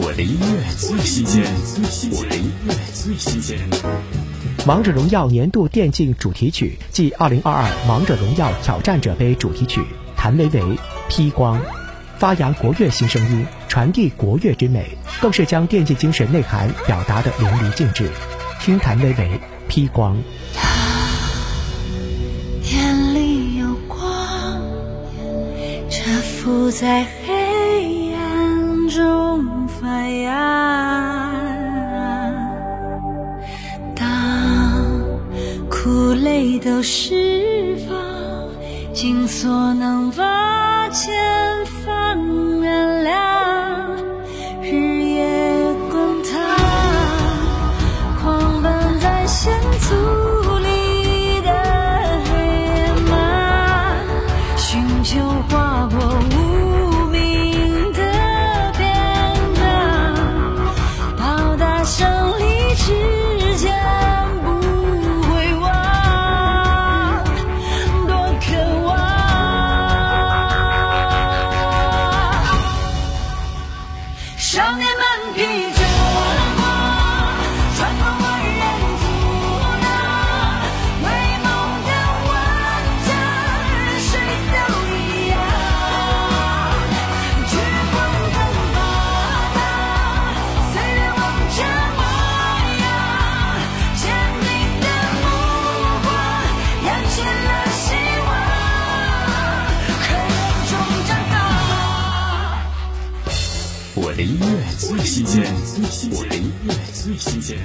我的音乐最新鲜，我的音乐最新鲜。王者荣耀年度电竞主题曲暨2022王者荣耀挑战者杯主题曲，谭维维披光，发扬国乐新声音，传递国乐之美，更是将电竞精神内涵表达的淋漓尽致。听谭维维披光。眼里有光，蛰伏在黑暗中发芽。当苦累都释放，尽所能把前方燃亮。日夜滚烫，狂奔在险阻里的黑马，寻求少年我的音乐最新鲜我的音乐最新鲜。